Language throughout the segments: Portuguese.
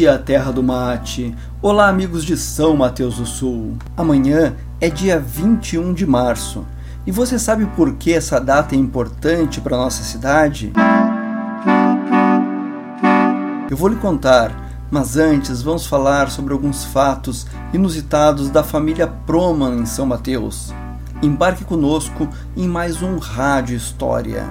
dia, terra do mate! Olá, amigos de São Mateus do Sul! Amanhã é dia 21 de março. E você sabe por que essa data é importante para nossa cidade? Eu vou lhe contar, mas antes vamos falar sobre alguns fatos inusitados da família Proman em São Mateus. Embarque conosco em mais um Rádio História.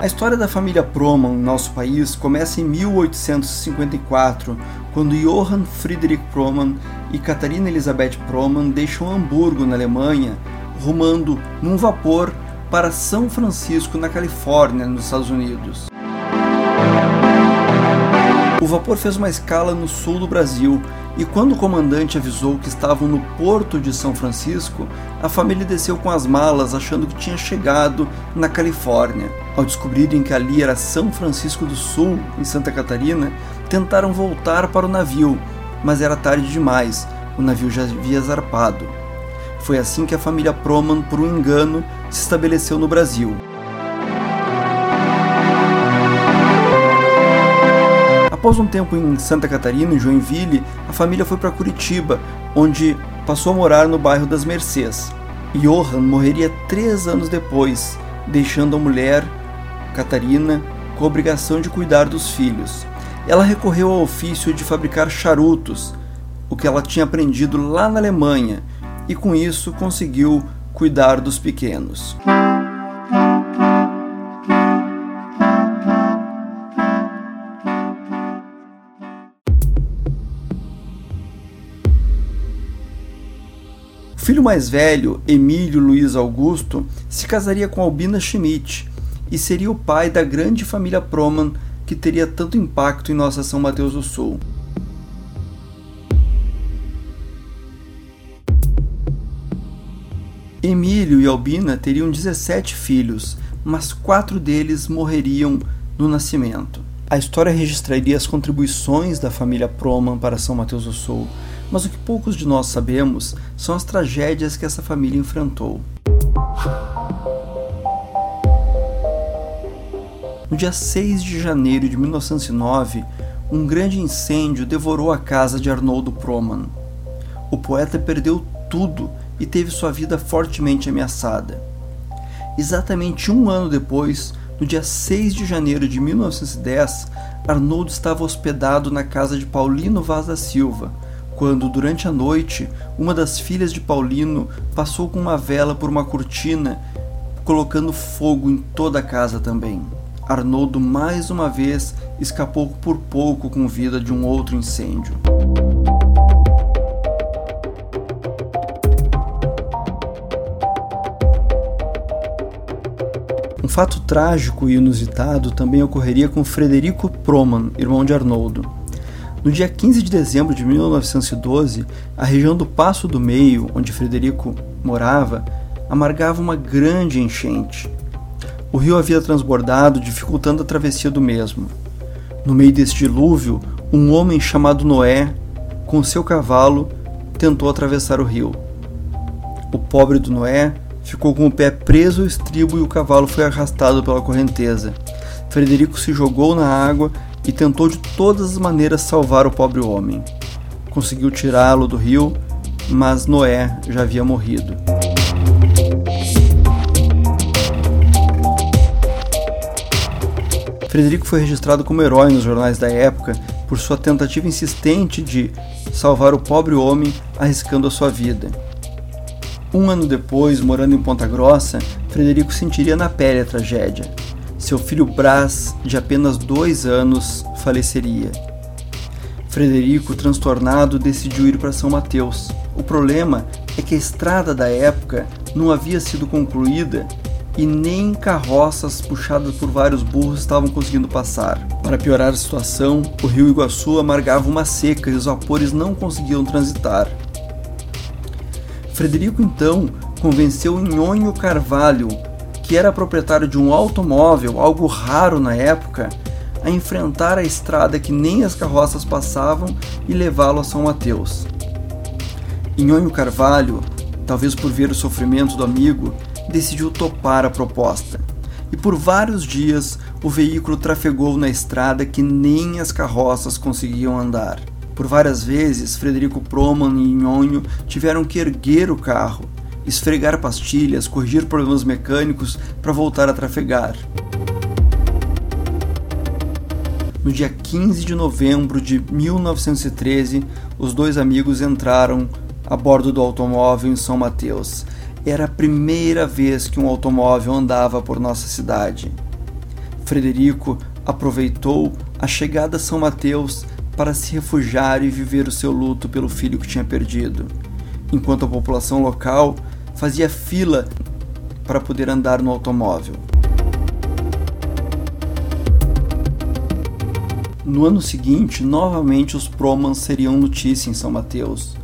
A história da família Proman em nosso país começa em 1854, quando Johann Friedrich Proman e Catarina Elisabeth Proman deixam Hamburgo, na Alemanha, rumando num vapor para São Francisco, na Califórnia, nos Estados Unidos. Vapor fez uma escala no sul do Brasil e quando o comandante avisou que estavam no porto de São Francisco, a família desceu com as malas achando que tinha chegado na Califórnia. Ao descobrirem que ali era São Francisco do Sul, em Santa Catarina, tentaram voltar para o navio, mas era tarde demais, o navio já havia zarpado. Foi assim que a família Proman, por um engano, se estabeleceu no Brasil. Após um tempo em Santa Catarina, em Joinville, a família foi para Curitiba, onde passou a morar no bairro das Mercês. Johann morreria três anos depois, deixando a mulher, Catarina, com a obrigação de cuidar dos filhos. Ela recorreu ao ofício de fabricar charutos, o que ela tinha aprendido lá na Alemanha, e com isso conseguiu cuidar dos pequenos. Filho mais velho, Emílio Luiz Augusto, se casaria com Albina Schmidt e seria o pai da grande família Proman que teria tanto impacto em nossa São Mateus do Sul. Emílio e Albina teriam 17 filhos, mas quatro deles morreriam no nascimento. A história registraria as contribuições da família Proman para São Mateus do Sul, mas o que poucos de nós sabemos são as tragédias que essa família enfrentou. No dia 6 de janeiro de 1909, um grande incêndio devorou a casa de Arnoldo Proman. O poeta perdeu tudo e teve sua vida fortemente ameaçada. Exatamente um ano depois, no dia 6 de janeiro de 1910, Arnoldo estava hospedado na casa de Paulino Vaz da Silva, quando, durante a noite, uma das filhas de Paulino passou com uma vela por uma cortina, colocando fogo em toda a casa também. Arnoldo mais uma vez escapou por pouco com vida de um outro incêndio. Um fato trágico e inusitado também ocorreria com Frederico Proman, irmão de Arnoldo. No dia 15 de dezembro de 1912, a região do Passo do Meio, onde Frederico morava, amargava uma grande enchente. O rio havia transbordado, dificultando a travessia do mesmo. No meio desse dilúvio, um homem chamado Noé, com seu cavalo, tentou atravessar o rio. O pobre do Noé ficou com o pé preso ao estribo e o cavalo foi arrastado pela correnteza. Frederico se jogou na água e tentou de todas as maneiras salvar o pobre homem. Conseguiu tirá-lo do rio, mas Noé já havia morrido. Frederico foi registrado como herói nos jornais da época por sua tentativa insistente de salvar o pobre homem arriscando a sua vida. Um ano depois, morando em Ponta Grossa, Frederico sentiria na pele a tragédia seu filho Brás, de apenas dois anos, faleceria. Frederico, transtornado, decidiu ir para São Mateus. O problema é que a estrada da época não havia sido concluída e nem carroças puxadas por vários burros estavam conseguindo passar. Para piorar a situação, o rio Iguaçu amargava uma seca e os vapores não conseguiam transitar. Frederico então convenceu Nhonho Carvalho, que era proprietário de um automóvel, algo raro na época, a enfrentar a estrada que nem as carroças passavam e levá-lo a São Mateus. Nhonho Carvalho, talvez por ver o sofrimento do amigo, decidiu topar a proposta. E por vários dias o veículo trafegou na estrada que nem as carroças conseguiam andar. Por várias vezes, Frederico Proman e Nhonho tiveram que erguer o carro, esfregar pastilhas, corrigir problemas mecânicos para voltar a trafegar. No dia 15 de novembro de 1913, os dois amigos entraram a bordo do automóvel em São Mateus era a primeira vez que um automóvel andava por nossa cidade. Frederico aproveitou a chegada a São Mateus para se refugiar e viver o seu luto pelo filho que tinha perdido, enquanto a população local fazia fila para poder andar no automóvel. No ano seguinte, novamente os Promans seriam notícia em São Mateus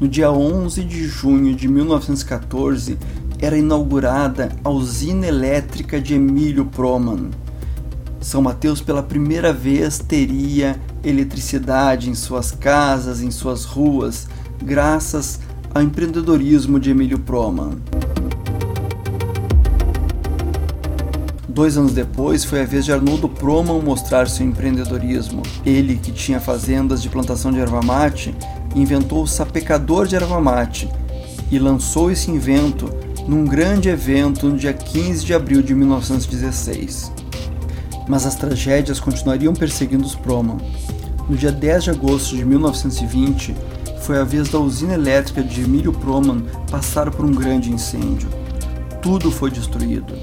no dia 11 de junho de 1914, era inaugurada a usina elétrica de Emílio Proman. São Mateus pela primeira vez teria eletricidade em suas casas, em suas ruas, graças ao empreendedorismo de Emílio Proman. Dois anos depois, foi a vez de Arnoldo Proman mostrar seu empreendedorismo. Ele, que tinha fazendas de plantação de erva mate, inventou o sapecador de erva mate e lançou esse invento num grande evento no dia 15 de abril de 1916. Mas as tragédias continuariam perseguindo os Proman. No dia 10 de agosto de 1920, foi a vez da usina elétrica de Emílio Proman passar por um grande incêndio. Tudo foi destruído.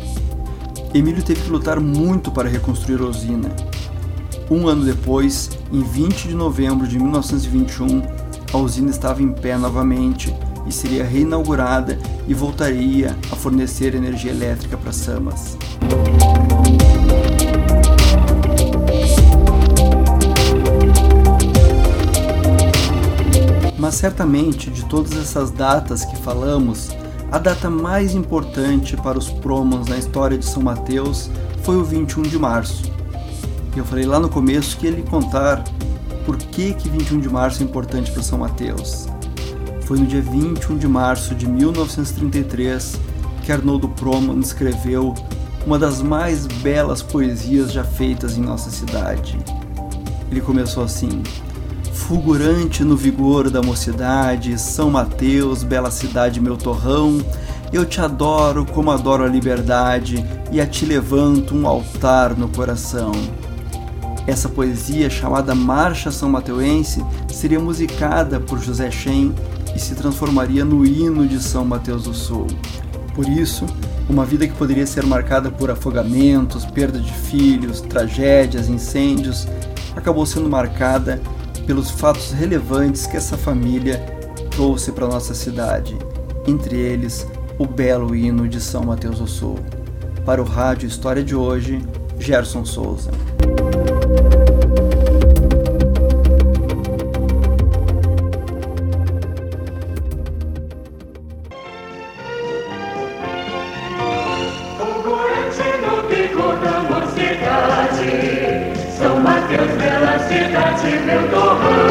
Emílio teve que lutar muito para reconstruir a usina. Um ano depois, em 20 de novembro de 1921, a usina estava em pé novamente e seria reinaugurada e voltaria a fornecer energia elétrica para Samas. Mas certamente, de todas essas datas que falamos, a data mais importante para os promos na história de São Mateus foi o 21 de março. Eu falei lá no começo que ele contar por que, que 21 de março é importante para São Mateus. Foi no dia 21 de março de 1933 que Arnoldo Proman escreveu uma das mais belas poesias já feitas em nossa cidade. Ele começou assim: Fulgurante no vigor da mocidade, São Mateus, bela cidade, meu torrão, eu te adoro como adoro a liberdade e a ti levanto um altar no coração. Essa poesia, chamada Marcha São Mateuense, seria musicada por José Chen e se transformaria no hino de São Mateus do Sul. Por isso, uma vida que poderia ser marcada por afogamentos, perda de filhos, tragédias, incêndios, acabou sendo marcada pelos fatos relevantes que essa família trouxe para nossa cidade, entre eles o belo hino de São Mateus do Sul. Para o Rádio História de hoje, Gerson Souza. Meu torrão. Eu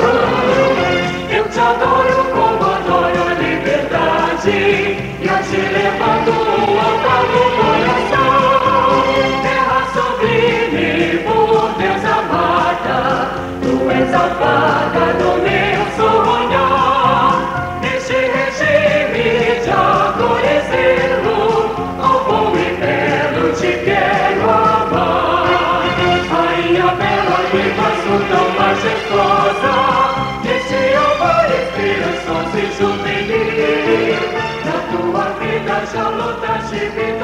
juvenil, na